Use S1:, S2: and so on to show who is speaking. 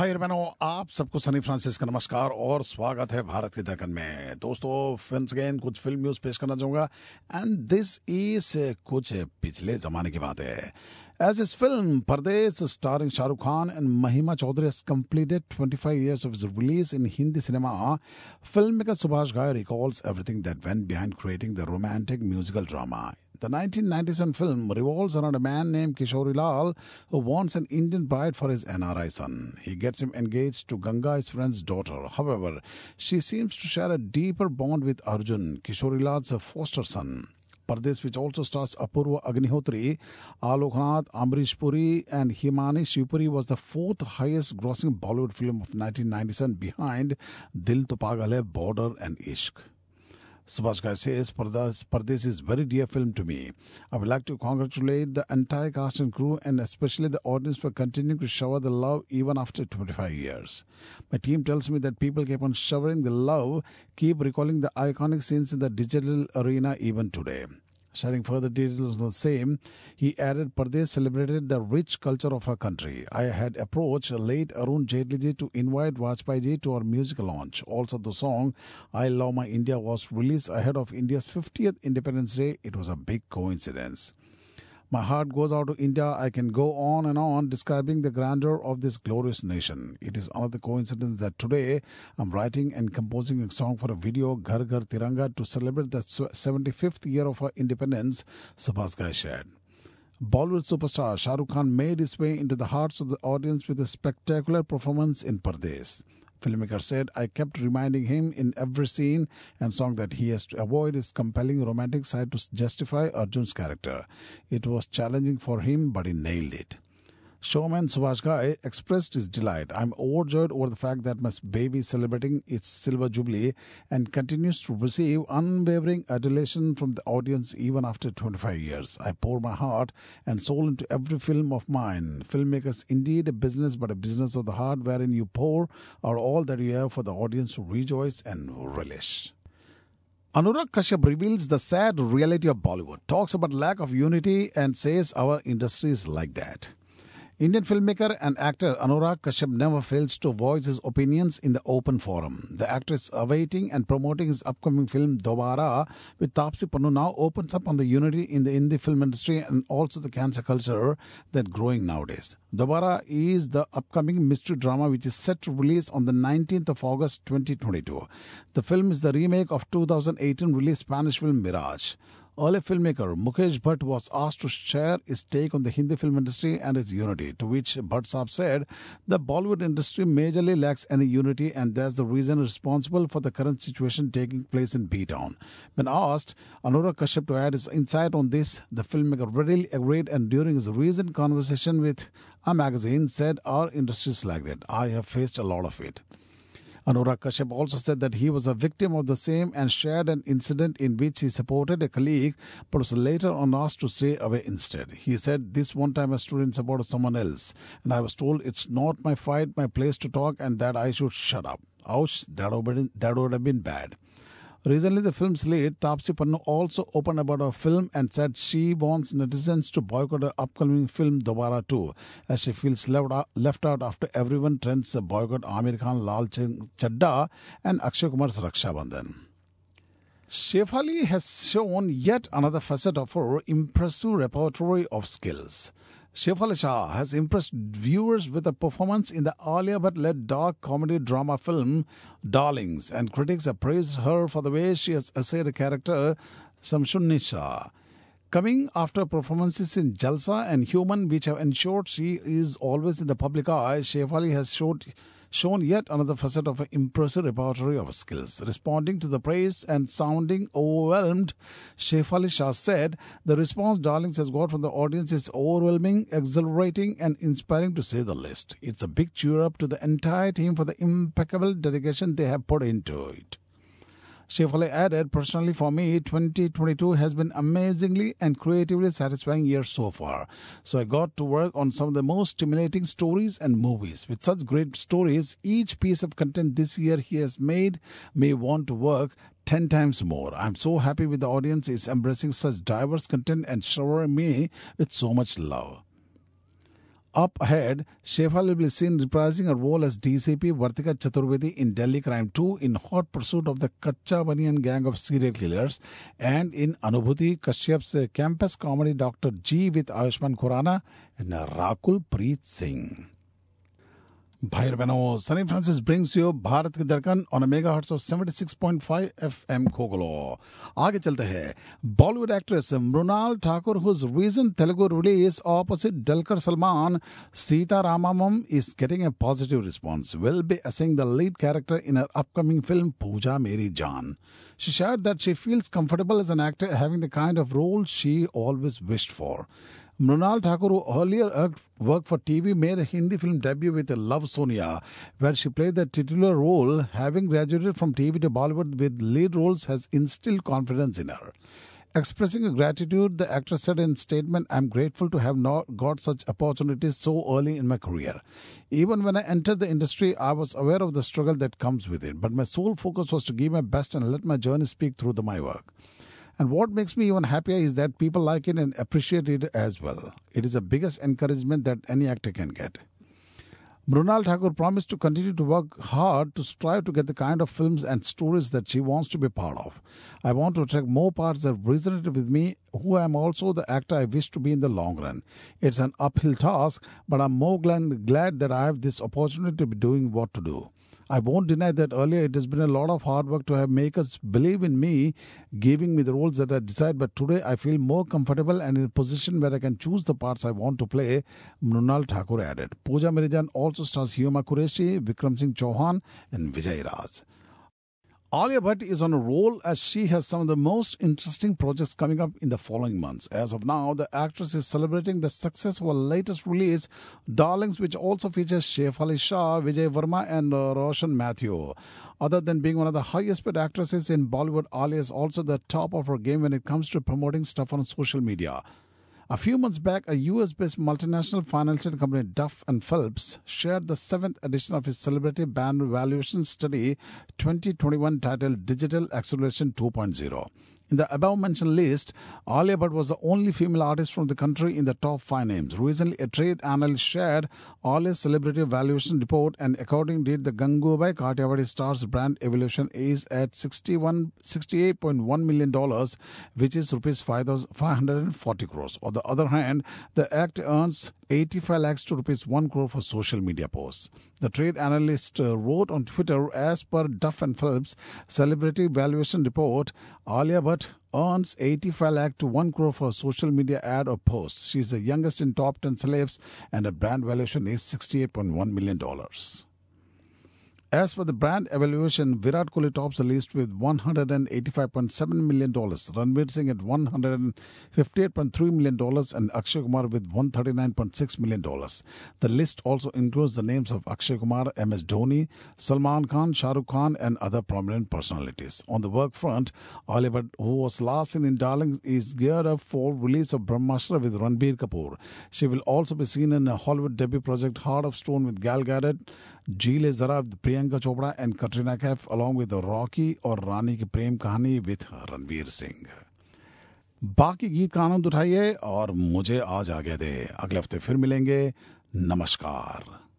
S1: भाई बहनों, आप सबको सनी फ्रांसिस का नमस्कार और स्वागत है भारत के दखन में। दोस्तों फ़िल्म गेन कुछ फ़िल्म न्यूज़ पेश करना चाहूँगा। एंड दिस इज़ कुछ पिछले जमाने की बात है। एज इस फ़िल्म परदेश starring Shahrukh Khan and Mahima Chaudhary completed 25 years of release in Hindi cinema film maker Subhash Ghai recalls everything that went behind creating the romantic musical drama The 1997 film revolves around a man named Kishori Lal who wants an Indian bride for his NRI son. He gets him engaged to Ganga, his friend's daughter. However, she seems to share a deeper bond with Arjun, Kishori Lal's foster son. Pardes, which also stars Apurva Agnihotri, Alok Nath, Amrish Puri, and Himani Shivpuri, was the fourth highest grossing Bollywood film of 1997 behind Dil To Pagal Hai, Border, and Ishq. Subhash Ghai says Pardes is very dear film to me. I would like to congratulate the entire cast and crew and especially the audience for continuing to shower the love even after 25 years. My team tells me that people keep on showering the love, keep recalling the iconic scenes in the digital arena even today. Sharing further details on the same, he added Pardes celebrated the rich culture of our country. I had approached late Arun Jaitley to invite Vajpayee to our music launch. Also, the song I Love My India was released ahead of India's 50th Independence Day. It was a big coincidence. My heart goes out to India. I can go on and on describing the grandeur of this glorious nation. It is another coincidence that today I'm writing and composing a song for a video, Ghar Ghar Tiranga, to celebrate the 75th year of our independence, Subhash Ghai shared. Bollywood superstar Shah Rukh Khan made his way into the hearts of the audience with a spectacular performance in Pardes. Filmmaker said, I kept reminding him in every scene and song that he has to avoid his compelling romantic side to justify Arjun's character. It was challenging for him, but he nailed it. Showman Subhash Ghai eh, expressed his delight. I'm overjoyed over the fact that my baby is celebrating its silver jubilee and continues to receive unwavering adulation from the audience even after 25 years. I pour my heart and soul into every film of mine. Filmmakers indeed a business, but a business of the heart wherein you pour out all that you have for the audience to rejoice and relish. Anurag Kashyap reveals the sad reality of Bollywood, talks about lack of unity and says our industry is like that. Indian filmmaker and actor Anurag Kashyap never fails to voice his opinions in the open forum. The actor is awaiting and promoting his upcoming film Dobara with Taapsee Pannu now opens up on the unity in the Hindi film industry and also the cancel culture that growing nowadays. Dobara is the upcoming mystery drama which is set to release on the 19th of August 2022. The film is the remake of 2018 released Spanish film Mirage. Early filmmaker Mukesh Bhatt was asked to share his take on the Hindi film industry and its unity, to which Bhatt Saab said the Bollywood industry majorly lacks any unity and that's the reason responsible for the current situation taking place in B-Town. When asked Anurag Kashyap to add his insight on this, the filmmaker readily agreed and during his recent conversation with a magazine said our industry is like that. I have faced a lot of it. Anurag Kashyap also said that he was a victim of the same and shared an incident in which he supported a colleague but was later on asked to stay away instead. He said, This one time a student supported someone else, and I was told it's not my fight, my place to talk, and that I should shut up. Ouch, that would, that would have been bad. Recently, the film's lead, Taapsee Pannu, also opened about her film and said she wants netizens to boycott her upcoming film Dobara 2 as she feels left out, after everyone trends boycott Aamir Khan, Lal Chadda and Akshay Kumar's Raksha Bandhan. Shefali has shown yet another facet of her impressive repertoire of skills. Shefali Shah has impressed viewers with a performance in the Alia Bhatt led dark comedy drama film Darlings, and critics have praised her for the way she has essayed a character Shamshunissa. Coming after performances in Jalsa and Human, which have ensured she is always in the public eye, Shefali has showed shown yet another facet of an impressive repertoire of skills. Responding to the praise and sounding overwhelmed, Shefali Shah said, The response Darlings has got from the audience is overwhelming, exhilarating, and inspiring to say the least. It's a big cheer up to the entire team for the impeccable dedication they have put into it. Shefali added, Personally, for me, 2022 has been amazingly and creatively satisfying year so far. So I got to work on some of the most stimulating stories and movies. With such great stories, each piece of content this year he has made me want to work 10 times more. I'm so happy with the audience is embracing such diverse content and showering me with so much love. Up ahead, Shefal will be seen reprising her role as DCP Vartika Chaturvedi in Delhi Crime 2 in Hot Pursuit of the Kacha gang of serial killers and in Anubhuti Kashyap's campus comedy Dr. G with Ayushmann Khurrana and Rakul Preet Singh. भाई बहनों, Sunny Francis brings you Bharat के दर्कन on mega hertz of seventy six point five F M खोगलो आगे चलते हैं। Bollywood actress Mrunal Thakur whose recent Telugu release opposite Dulquer Salmaan Sita Ramam is getting a positive response will be essaying the lead character in her upcoming film Pooja Meri Jaan she share that she feels comfortable as an actor having the kind of role she always wished for Mrunal Thakur, who earlier worked for TV, made a Hindi film debut with Love Sonia, where she played the titular role. Having graduated from TV to Bollywood with lead roles has instilled confidence in her. Expressing gratitude, the actress said in statement, I'm grateful to have not got such opportunities so early in my career. Even when I entered the industry, I was aware of the struggle that comes with it, but my sole focus was to give my best and let my journey speak through the, my work. And what makes me even happier is that people like it and appreciate it as well. It is the biggest encouragement that any actor can get. Mrunal Thakur promised to continue to work hard to strive to get the kind of films and stories that she wants to be part of. I want to attract more parts that resonate with me, who am also the actor I wish to be in the long run. It's an uphill task, but I'm more glad, glad that I have this opportunity to be doing what to do. I won't deny that earlier it has been a lot of hard work to have makers believe in me, giving me the roles that I decide. But today I feel more comfortable and in a position where I can choose the parts I want to play, Mrunal Thakur added. Pooja Meri Jaan also stars Huma Qureshi, Vikram Singh Chauhan, and Vijay Raaz. Alia Bhatt is on a roll as she has some of the most interesting projects coming up in the following months. As of now, the actress is celebrating the success of her latest release, Darlings, which also features Shefali Shah, Vijay Varma, and uh, Roshan Mathew. Other than being one of the highest paid actresses in Bollywood, Alia is also the top of her game when it comes to promoting stuff on social media. A few months back, a US based multinational financial company Duff and Phelps shared the seventh edition of its celebrity brand valuation study 2021 titled Digital Acceleration 2.0. In the above mentioned list, Alia Bhatt was the only female artist from the country in the top five names. Recently, a trade analyst shared Alia's celebrity valuation report, and according to it, the Gangubai Kathiawadi Stars brand evolution is at 61, $68.1 million, which is rupees 540 crores. On the other hand, the act earns 85 lakhs to rupees 1 crore for social media posts. The trade analyst uh, wrote on Twitter, as per Duff and Phelps celebrity valuation report, Alia Bhatt earns 85 lakh to 1 crore for a social media ad or post. She is the youngest in top 10 celebs and her brand valuation is $68.1 million. As for the brand evaluation, Virat Kohli tops the list with $185.7 million, Ranveer Singh at $158.3 million, and Akshay Kumar with $139.6 million. The list also includes the names of Akshay Kumar, MS Dhoni, Salman Khan, Shah Rukh Khan, and other prominent personalities. On the work front, Oliver, who was last seen in Darling, is geared up for release of Brahmastra with Ranbir Kapoor. She will also be seen in a Hollywood debut project Heart of Stone with Gal Gadot, Jile जरा Priyanka Chopra and Katrina Kaif along with Rocky और रानी की प्रेम कहानी with Ranveer Singh. बाकी गीत का आनंद उठाइए और मुझे आज आगे दे। अगले हफ़्ते फिर मिलेंगे। नमस्कार।